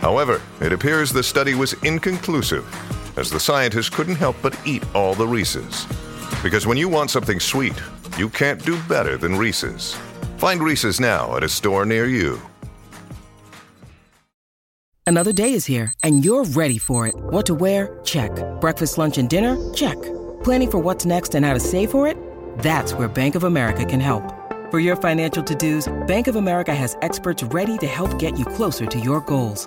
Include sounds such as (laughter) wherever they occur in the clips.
However, it appears the study was inconclusive, as the scientists couldn't help but eat all the Reese's. Because when you want something sweet, you can't do better than Reese's. Find Reese's now at a store near you. Another day is here, and you're ready for it. What to wear? Check. Breakfast, lunch, and dinner? Check. Planning for what's next and how to save for it? That's where Bank of America can help. For your financial to dos, Bank of America has experts ready to help get you closer to your goals.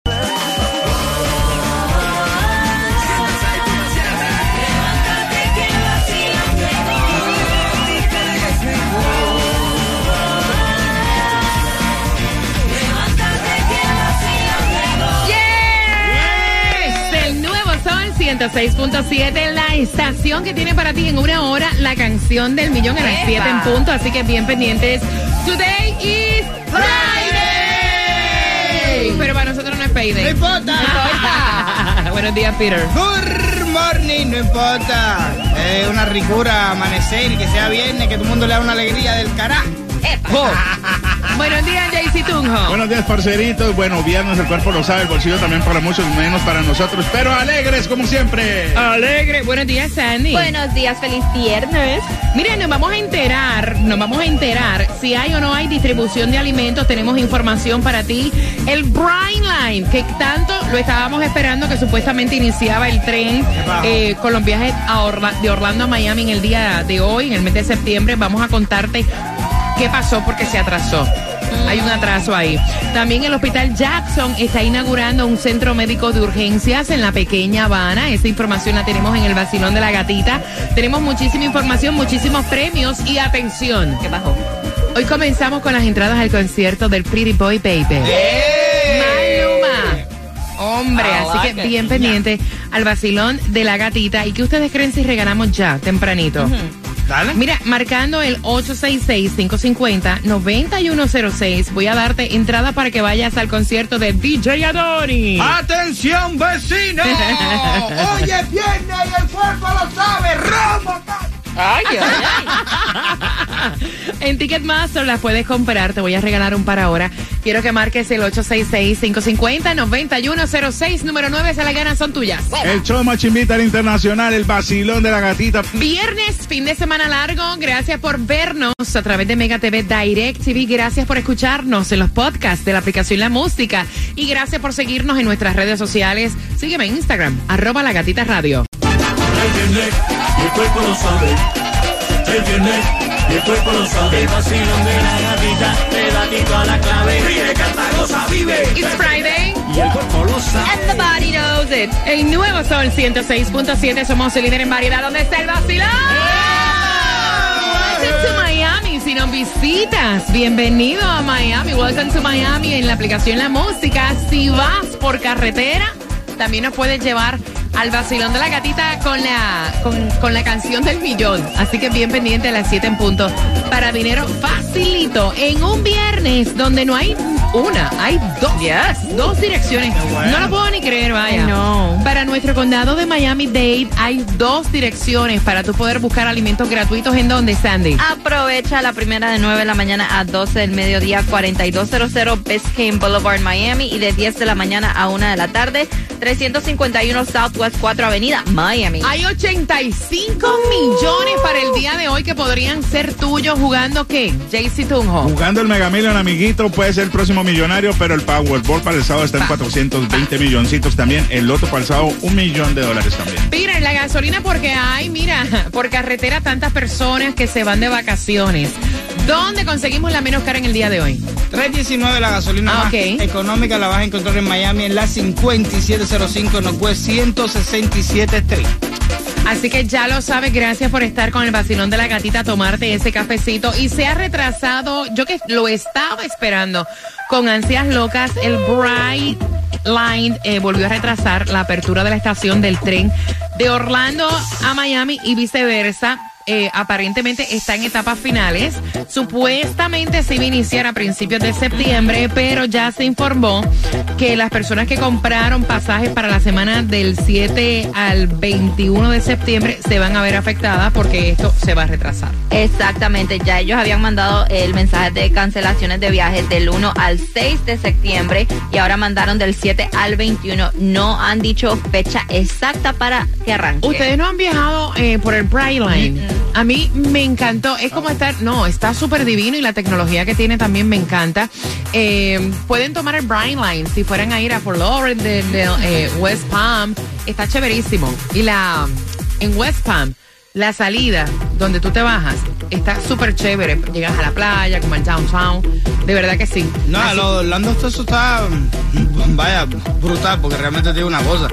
106.7, la estación que tiene para ti en una hora la canción del millón a las 7 en punto. Así que bien pendientes. Today is Friday. Pero para nosotros no es payday. No importa. (laughs) Buenos días, Peter. Good morning, no importa. Es una ricura amanecer y que sea viernes, que todo el mundo le da una alegría del carajo. Buenos días, JC Tunjo. Buenos días, parceritos. Bueno, viernes el cuerpo lo sabe, el bolsillo también para muchos, menos para nosotros, pero alegres como siempre. Alegre. Buenos días, Sandy. Buenos días, feliz viernes. Miren, nos vamos a enterar, nos vamos a enterar si hay o no hay distribución de alimentos. Tenemos información para ti. El Brine Line, que tanto lo estábamos esperando, que supuestamente iniciaba el tren eh, con los viajes a Orla- de Orlando a Miami en el día de hoy, en el mes de septiembre. Vamos a contarte qué pasó porque se atrasó. Hay un atraso ahí. También el Hospital Jackson está inaugurando un centro médico de urgencias en la pequeña Habana. Esa información la tenemos en el vacilón de la gatita. Tenemos muchísima información, muchísimos premios y atención. ¿Qué bajó? Hoy comenzamos con las entradas al concierto del Pretty Boy Baby. Maluma. Hombre, I así que bien pendiente al vacilón de la gatita. ¿Y qué ustedes creen si regalamos ya, tempranito? Dale. Mira, marcando el 866-550-9106, voy a darte entrada para que vayas al concierto de DJ Adoni. ¡Atención, vecino! (laughs) Hoy es viernes y el cuerpo lo sabe. ¡Romo! Ay, ay, (laughs) En Ticketmaster las puedes comprar, te voy a regalar un para ahora. Quiero que marques el 866-550-9106, número 9, se la ganan, son tuyas. El show Machimbita al internacional, el vacilón de la gatita. Viernes, fin de semana largo. Gracias por vernos a través de Mega TV Direct TV. Gracias por escucharnos en los podcasts de la aplicación La Música. Y gracias por seguirnos en nuestras redes sociales. Sígueme en Instagram, arroba la gatita radio. El viernes, y el cuerpo lo sabe. El viernes, y el cuerpo lo sabe. El vacilón de la gatita, te da tito a la clave. Ríe, canta, goza, vive. It's Friday. Y el cuerpo lo sabe. And the body knows it. El nuevo Sol 106.7. Somos el líder en variedad. ¿Dónde está el vacilón? Welcome to Miami. Si nos visitas, bienvenido a Miami. Welcome to Miami en la aplicación La Música. Si vas por carretera, también nos puedes llevar al vacilón de la gatita con la, con, con la canción del millón. Así que bien pendiente a las 7 en punto. Para dinero facilito. En un viernes donde no hay una, hay dos. Dos direcciones. No lo puedo ni creer, vaya. Know. Para nuestro condado de Miami-Dade hay dos direcciones para tú poder buscar alimentos gratuitos. ¿En dónde, Sandy? Aprovecha la primera de 9 de la mañana a 12 del mediodía, 4200 Biscayne Boulevard, Miami, y de 10 de la mañana a 1 de la tarde, 351 Southwest 4 Avenida, Miami. Hay 85 millones para el día de hoy que podrían ser tuyos jugando qué? JC Tunjo. Jugando el Mega Million, amiguito, puede ser el próximo millonario, pero el Powerball para el sábado está en 420 milloncitos también. El Loto para el sábado, un millón de dólares también. Mira, la gasolina porque hay, mira, (laughs) por carretera tantas personas que se van de vacaciones. ¿Dónde conseguimos la menos cara en el día de hoy? 319 la gasolina Ah, más económica la vas a encontrar en Miami en la 5705 Northwest 167 Street. Así que ya lo sabes, gracias por estar con el vacilón de la gatita, tomarte ese cafecito. Y se ha retrasado, yo que lo estaba esperando con ansias locas, el Bright Line eh, volvió a retrasar la apertura de la estación del tren de Orlando a Miami y viceversa. Eh, aparentemente está en etapas finales. Supuestamente se iba a iniciar a principios de septiembre, pero ya se informó que las personas que compraron pasajes para la semana del 7 al 21 de septiembre se van a ver afectadas porque esto se va a retrasar. Exactamente, ya ellos habían mandado el mensaje de cancelaciones de viajes del 1 al 6 de septiembre y ahora mandaron del 7 al 21. No han dicho fecha exacta para que arranque. Ustedes no han viajado eh, por el Bright Line. A mí me encantó. Es como estar, no, está súper divino y la tecnología que tiene también me encanta. Eh, pueden tomar el Bright Line si fueran a ir a Fort Lauderdale, de, eh, West Palm. Está chéverísimo. Y la en West Palm, la salida donde tú te bajas está súper chévere. Llegas a la playa, como al downtown. De verdad que sí. No, Así- lo de Orlando esto eso está mm, vaya brutal porque realmente te digo una cosa.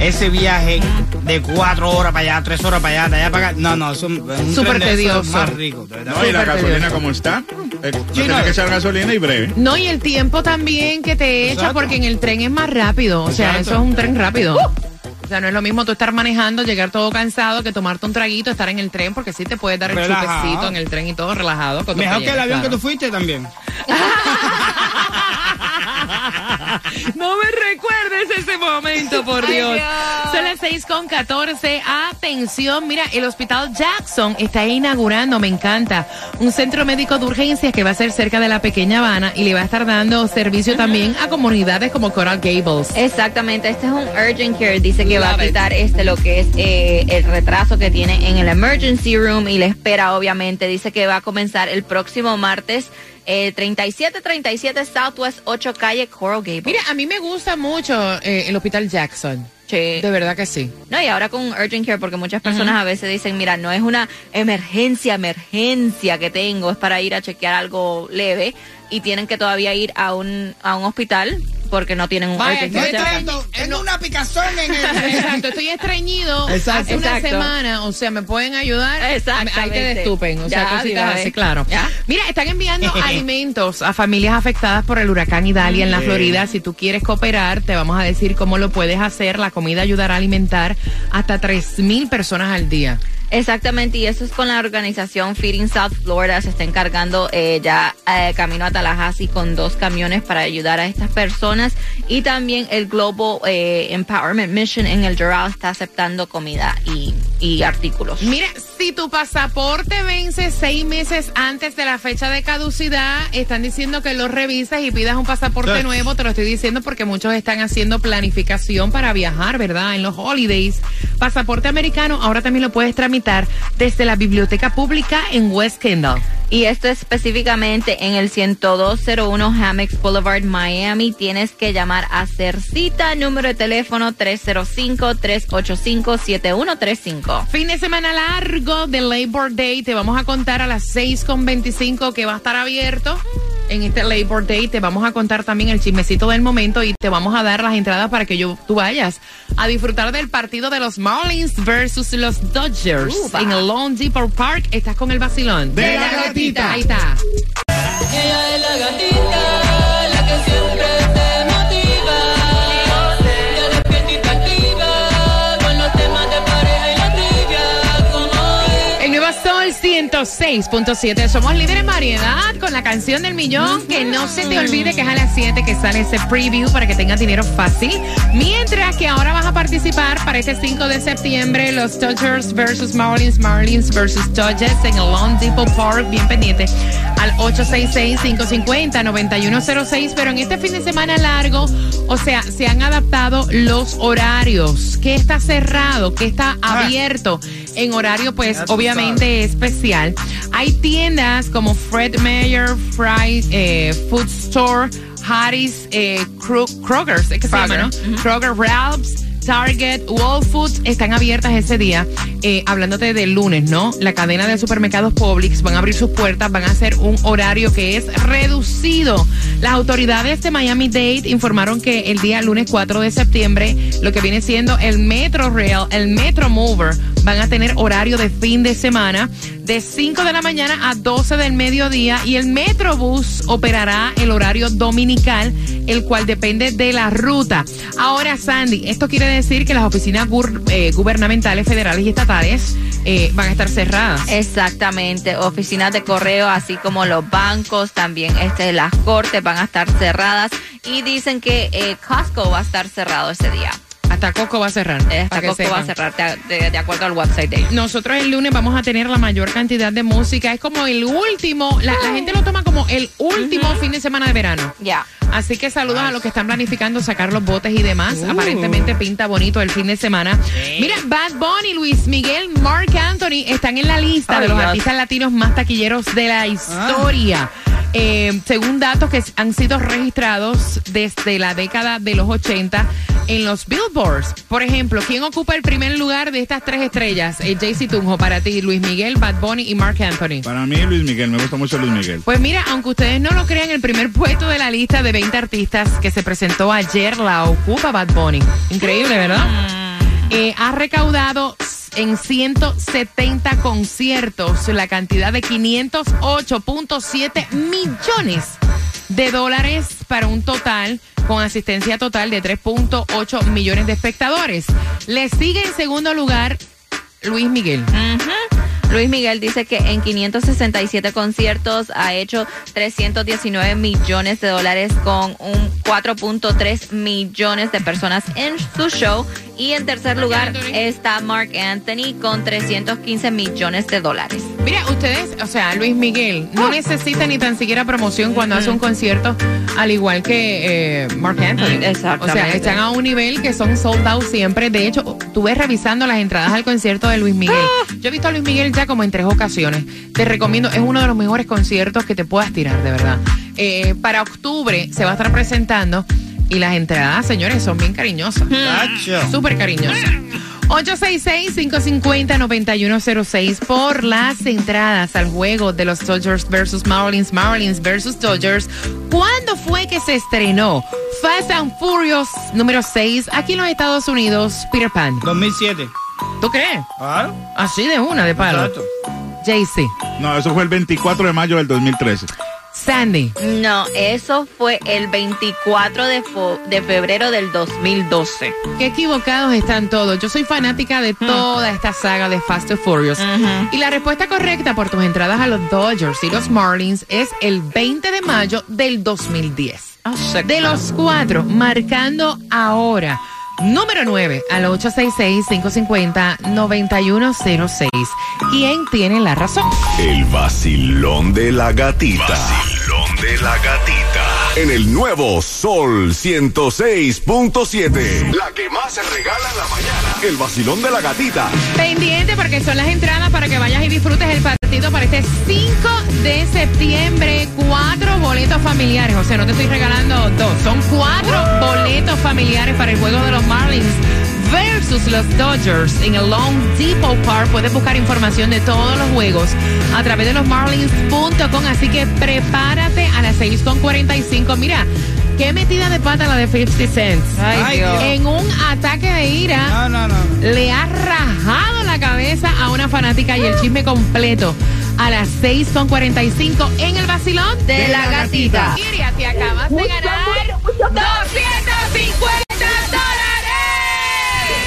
Ese viaje de cuatro horas para allá, tres horas para allá, de allá para acá. No, no, eso es un Súper tedioso. más rico. de. No, y la gasolina como está. Eh, no Sí, tiene no. que echar gasolina y breve. No, y el tiempo también que te echa, Exacto. porque en el tren es más rápido. O sea, Exacto. eso es un tren rápido. O sea, no es lo mismo tú estar manejando, llegar todo cansado, que tomarte un traguito, estar en el tren, porque sí te puedes dar el Relajado. chupecito en el tren y todo relajado. Mejor que el avión claro. que tú fuiste también. (laughs) (laughs) No me recuerdes ese momento, por Dios. Dios. Son las 6 con 14. Atención, mira, el Hospital Jackson está inaugurando, me encanta, un centro médico de urgencias que va a ser cerca de la pequeña Habana y le va a estar dando servicio también a comunidades como Coral Gables. Exactamente, este es un urgent care, dice que va a Love it. quitar este lo que es eh, el retraso que tiene en el emergency room y la espera obviamente, dice que va a comenzar el próximo martes eh, 3737 Southwest 8 calle Coral Gables. Mira, a mí me gusta mucho eh, el Hospital Jackson. Sí. De verdad que sí. No, y ahora con urgent care, porque muchas personas a veces dicen, mira, no es una emergencia, emergencia que tengo, es para ir a chequear algo leve y tienen que todavía ir a un, a un hospital porque no tienen un Vaya, estoy- cerca. Tengo, una picazón en el. (laughs) Exacto, estoy estreñido (laughs) Exacto. hace una Exacto. semana, o sea, me pueden ayudar. Exactamente. Ahí te destupen, o sea, Ya, cositas así, claro. Ya. Mira, están enviando (laughs) alimentos a familias afectadas por el huracán Idalia en la Florida. Si tú quieres cooperar, te vamos a decir cómo lo puedes hacer. La comida ayudará a alimentar hasta 3.000 personas al día. Exactamente, y eso es con la organización Feeding South Florida. Se está encargando eh, ya eh, camino a Tallahassee con dos camiones para ayudar a estas personas. Y también el Global eh, Empowerment Mission en el Doral está aceptando comida y, y artículos. Mira, si tu pasaporte vence seis meses antes de la fecha de caducidad, están diciendo que lo revises y pidas un pasaporte Sí. nuevo. Te lo estoy diciendo porque muchos están haciendo planificación para viajar, ¿verdad? En los holidays. Pasaporte americano ahora también lo puedes tramitar desde la biblioteca pública en West Kendall. Y esto específicamente en el 10201 Hammocks Boulevard, Miami. Tienes que llamar a hacer cita. Número de teléfono 305-385-7135. Fin de semana largo de Labor Day. Te vamos a contar a las 6.25 que va a estar abierto. En este Labor Day te vamos a contar también el chismecito del momento y te vamos a dar las entradas para que yo, tú vayas a disfrutar del partido de los Marlins versus los Dodgers en el Lone Depot Park. Estás con el vacilón. De la gatita. Ahí está. Ella es la gatita, la que siempre 106.7. Somos líderes en variedad con la canción del millón. Que no se te olvide que es a las 7 que sale ese preview para que tengas dinero fácil. Mientras que ahora vas a participar para este 5 de septiembre los Dodgers versus Marlins, Marlins versus Dodgers en el Lone Depot Park. Bien pendiente al 866-550-9106. Pero en este fin de semana largo, o sea, se han adaptado los horarios. ¿Qué está cerrado? ¿Qué está abierto? En horario, pues, obviamente especial. Hay tiendas como Fred Meyer, Fry, eh, Food Store, Harris, eh, Kro- Kroger's, es que se llama, Kroger. ¿no? Kroger, Ralph's, Target, Whole Foods están abiertas ese día. Eh, hablándote del lunes, ¿no? La cadena de supermercados Publix van a abrir sus puertas, van a hacer un horario que es reducido. Las autoridades de Miami-Dade informaron que el día lunes 4 de septiembre, lo que viene siendo el Metro Rail, el Metro Mover, van a tener horario de fin de semana de 5 de la mañana a 12 del mediodía y el Metrobús operará el horario dominical, el cual depende de la ruta. Ahora, Sandy, esto quiere decir que las oficinas eh, gubernamentales, federales y estatales eh, van a estar cerradas. Exactamente, oficinas de correo, así como los bancos, también este, las cortes van a estar cerradas y dicen que eh, Costco va a estar cerrado ese día. Hasta Coco va a cerrar. Para que Costco va a cerrar de, acuerdo al website de ellos. Nosotros el lunes vamos a tener la mayor cantidad de música. Es como el último, la, la gente lo toma como el último fin de semana de verano. Ya. Así que saludos a los que están planificando sacar los botes y demás. Aparentemente pinta bonito el fin de semana. Mira, Bad Bunny, Luis Miguel, Mark Anthony están en la lista de los Dios. artistas latinos más taquilleros de la historia. Eh, según datos que han sido registrados desde la década de los 80 en los billboards. Por ejemplo, ¿quién ocupa el primer lugar de estas tres estrellas? Eh, JC Tunjo, para ti, Luis Miguel, Bad Bunny y Mark Anthony. Para mí, Luis Miguel, me gusta mucho Luis Miguel. Pues mira, aunque ustedes no lo crean, el primer puesto de la lista de 20 artistas que se presentó ayer la ocupa Bad Bunny. Increíble, ¿verdad? Eh, ha recaudado en 170 conciertos la cantidad de 508.7 millones de dólares para un total con asistencia total de 3.8 millones de espectadores. Le sigue en segundo lugar Luis Miguel. Luis Miguel dice que en 567 conciertos ha hecho 319 millones de dólares con un 4.3 millones de personas en su show. Y en tercer lugar está Mark Anthony con 315 millones de dólares. Mira, ustedes, o sea, Luis Miguel no necesita ni tan siquiera promoción cuando hace un concierto, al igual que eh, Mark Anthony. Mm, exactamente. O sea, están a un nivel que son sold out siempre. De hecho, ves revisando las entradas al concierto de Luis Miguel. Yo he visto a Luis Miguel ya como en tres ocasiones. Te recomiendo, es uno de los mejores conciertos que te puedas tirar, de verdad. Eh, para octubre se va a estar presentando y las entradas, señores, son bien cariñosas. Tacho. Súper cariñosa. 866-550-9106 por las entradas al juego de los Dodgers versus Marlins, Marlins versus Dodgers. ¿Cuándo fue que se estrenó Fast and Furious número 6 aquí en los Estados Unidos, Peter Pan? 2007. ¿Tú crees? Claro. Así de una, de palo. Exacto. JC, No, eso fue el 24 de mayo del 2013. Sandy. No, eso fue el 24 de, febrero del 2012. Qué equivocados están todos. Yo soy fanática de toda esta saga de Fast and Furious. Y la respuesta correcta por tus entradas a los Dodgers y los Marlins es el 20 de mayo del 2010. De los cuatro, marcando ahora. Número 9 al 866-550-9106. ¿Quién tiene la razón? El vacilón de la gatita. Vacilón de la gatita. En el nuevo Sol 106.7. La que más se regala en la mañana. El vacilón de la gatita. Pendiente porque son las entradas para que vayas y disfrutes el partido para este 5 de septiembre. Cuatro boletos familiares. O sea, no te estoy regalando dos. Son cuatro boletos familiares para el juego de los Marlins versus los Dodgers en el Long Depot Park. Puedes buscar información de todos los juegos a través de los Marlins.com. Así que prepárate a las 6.45. Mira. Qué metida de pata la de 50 Cent. Ay, Dios. En un ataque de ira No, no, no. le ha rajado la cabeza a una fanática y el chisme completo a las 6.45 en el vacilón De la gatita. Iria, te acabas de ganar 250 dólares.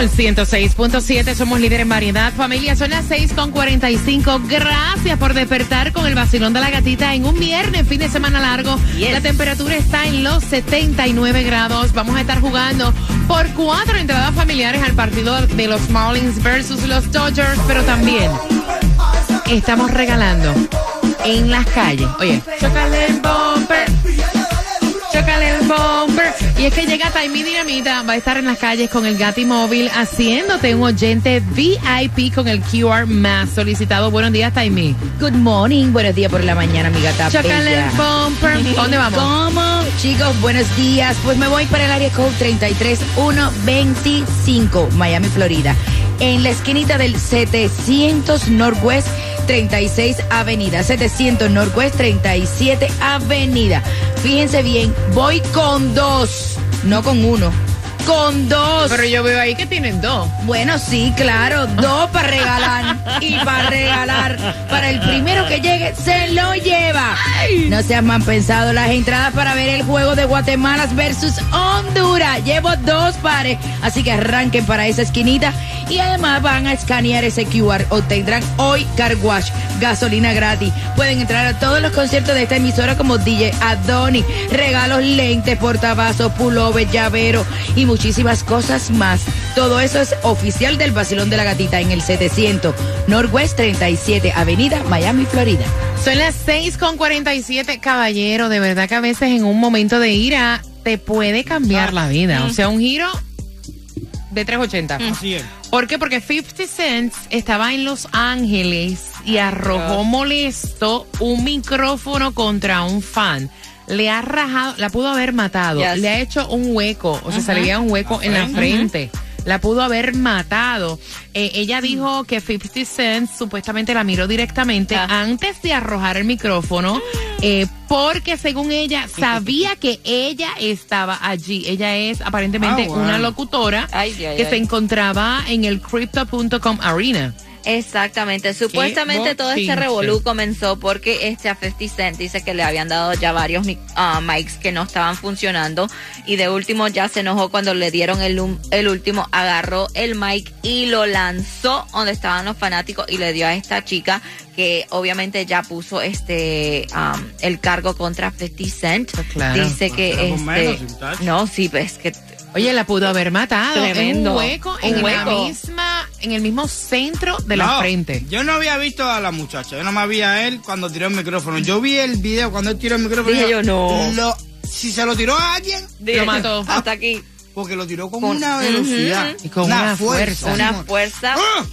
Sol 106.7, somos líder en variedad. Familia, son las 6.45. Gracias por despertar con el vacilón de la gatita en un viernes, fin de semana largo. Yes. La temperatura está en los 79 grados. Vamos a estar jugando por cuatro entradas familiares al partido de los Marlins versus los Dodgers, pero también estamos regalando en las calles. Oye, chocale el bumper. Chocale el bumper. Y es que llega Taimi Dinamita, va a estar en las calles con el Gati Móvil haciéndote un oyente VIP con el QR más solicitado. Buenos días, Taimi. Good morning, buenos días por la mañana, mi gata Chocale el bumper. ¿Dónde vamos? ¿Cómo? Chicos, buenos días. Pues me voy para el área code 33125, Miami, Florida. En la esquinita del 700 Northwest 36 Avenida. 700 Northwest 37 Avenida. Fíjense bien, voy con dos, no con uno. Con dos. Pero yo veo ahí que tienen dos. Bueno, sí, claro, dos para regalar y para regalar. Para el primero que llegue, se lo lleva. No seas mal pensado, las entradas para ver el juego de Guatemala versus Honduras. Llevo dos pares, así que arranquen para esa esquinita y además van a escanear ese QR. Obtendrán hoy car wash, gasolina gratis. Pueden entrar a todos los conciertos de esta emisora como DJ Adoni, regalos, lentes, portavasos, pullover, llavero y muchísimas cosas más. Todo eso es oficial del Basilón de la Gatita en el 700 Northwest 37 Avenida, Miami, Florida. Son las 6 con 47, caballero. De verdad que a veces en un momento de ira te puede cambiar la vida. O sea, un giro de 380. Así es. ¿Por qué? Porque 50 Cent estaba en Los Ángeles y arrojó molesto un micrófono contra un fan. Le ha rajado, la pudo haber matado, Yes. le ha hecho un hueco, o sea, se le veía un hueco en la frente. La pudo haber matado. Eh, ella dijo que 50 Cent supuestamente la miró directamente Ah. antes de arrojar el micrófono, eh, porque según ella sabía que ella estaba allí. Ella es aparentemente Ah, una locutora Ay, ay, que ay. se encontraba en el crypto.com arena. Exactamente. Supuestamente todo este revolú comenzó porque este a 50 Cent dice que le habían dado ya varios mic- ah, mics que no estaban funcionando y de último ya se enojó cuando le dieron el, el último, agarró el mic y lo lanzó donde estaban los fanáticos y le dio a esta chica que obviamente ya puso este um, el cargo contra 50 Cent. Claro. Dice que con menos, este no, sí, pues que Oye, la pudo haber matado. Tremendo. En un hueco, Un en la hueco. misma, en el mismo centro de la frente. Yo no había visto a la muchacha, yo no me vi a él cuando tiró el micrófono. Yo vi el video cuando él tiró el micrófono. Dije yo, no. lo- si se lo tiró a alguien, Lo mató. hasta aquí. porque lo tiró con, Con- una velocidad. Y con una fuerza. Una fuerza. ¡Ah!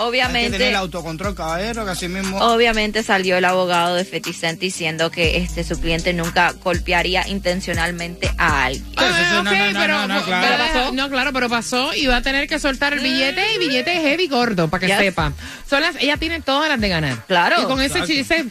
Hay que tener Obviamente, el autocontrol, caballero, que así mismo. obviamente salió el abogado de Feticent diciendo que este su cliente nunca golpearía intencionalmente a alguien. Ah, Ah, no, ok, no, no, pero, no, no, claro. pero pasó. No, claro, pero pasó y va a tener que soltar el billete y billete heavy gordo, para que Yes. sepa. Son las, ella tiene todas las de ganar. Claro. Y con ese chiste,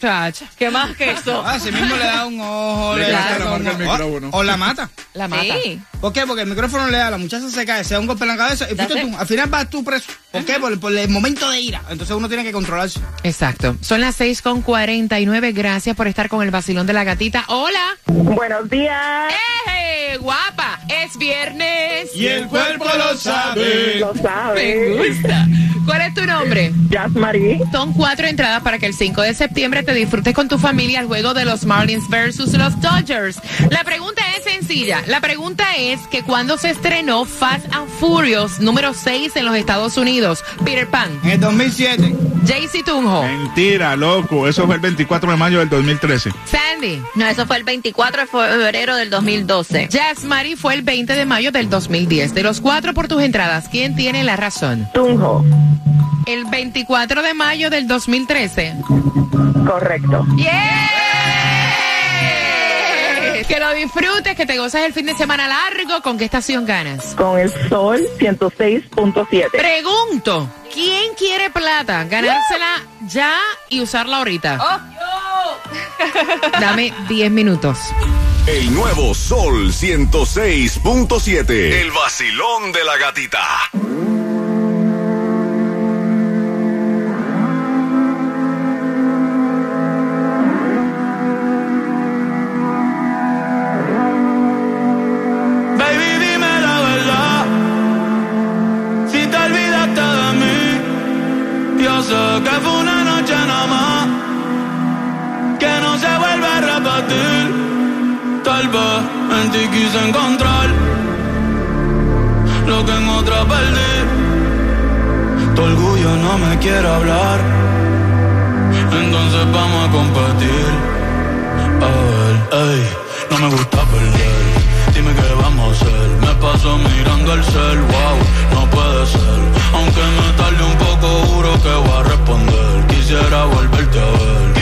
¿Qué más que eso? Ah, así mismo le da un ojo, le, Le da claro, un marca el ojo. micrófono. O la mata. la mata. Sí. ¿Por qué? Porque el micrófono le da, la muchacha se cae, se da un golpe en la cabeza y tú. Al final vas tú preso. ¿Por qué? Por, por el momento de ira. Entonces uno tiene que controlarse. Exacto. Son las 6 con 49. Gracias por estar con el vacilón de la gatita. Hola. Buenos días. ¡Eh, guapa! Es viernes. Y el cuerpo lo sabe. Lo Me sabes. gusta. ¿Cuál es tu nombre? Jazz Marie. Son cuatro entradas para que el 5 de septiembre te disfrutes con tu familia el juego de los Marlins versus los Dodgers. La pregunta es sencilla. La pregunta es que cuando se estrenó Fast and Furious número 6 en los Estados Unidos, Peter Pan, En el 2007. JC Tunjo, Mentira, loco. Eso fue el 24 de mayo del 2013. Sandy, No, eso fue el 24 de febrero del 2012. Jazz Mari fue el 20 de mayo del 2010. De los cuatro por tus entradas, ¿quién tiene la razón? Tunjo. El 24 de mayo del 2013. Correcto. ¡Yeah! Que lo disfrutes, que te goces el fin de semana largo. ¿Con qué estación ganas? Con el sol 106.7. Pregunto, ¿quién quiere plata? Ganársela ya y usarla ahorita. Dame 10 minutos. El nuevo Sol 106.7. El vacilón de la gatita. En quise encontrar lo que en otra perdí. Tu orgullo no me quiere hablar. entonces vamos a competir. A ver, ey, no me gusta perder. Dime qué vamos a hacer. Me paso mirando el cel, wow, no puede ser. Aunque me tarde un poco, juro que voy a responder. Quisiera volverte a ver.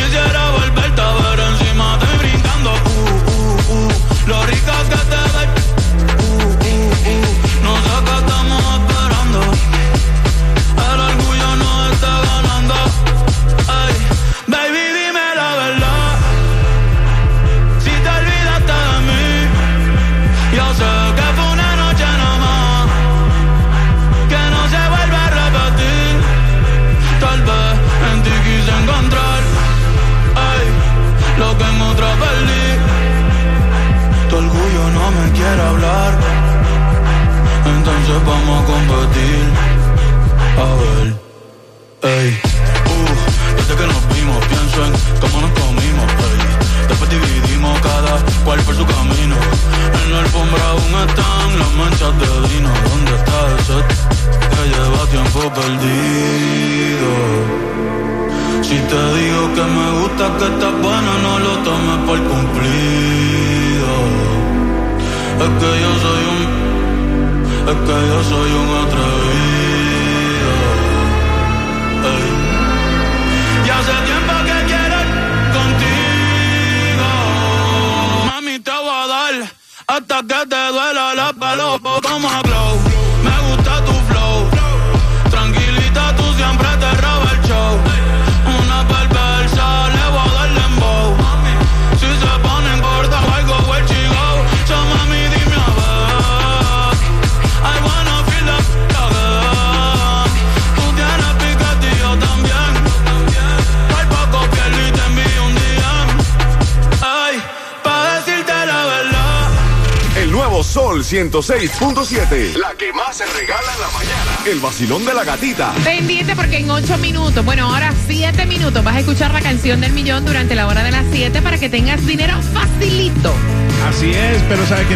Pienso en cómo nos comimos, ey. Después dividimos cada cual por su camino. En la alfombra aún están las manchas de vino. ¿Dónde está ese que lleva tiempo perdido? Si te digo que me gusta, que estás buena, no lo tomes por cumplido. Es que yo soy un, es que yo soy un atrevido. Hasta que te duela la palopa. Vamos a glow. 106.7. La que más se regala en la mañana. El vacilón de la gatita. Pendiente porque en 8 minutos, bueno, ahora 7 minutos, vas a escuchar la canción del millón durante la hora de las 7 para que tengas dinero facilito. Así es, pero ¿sabe que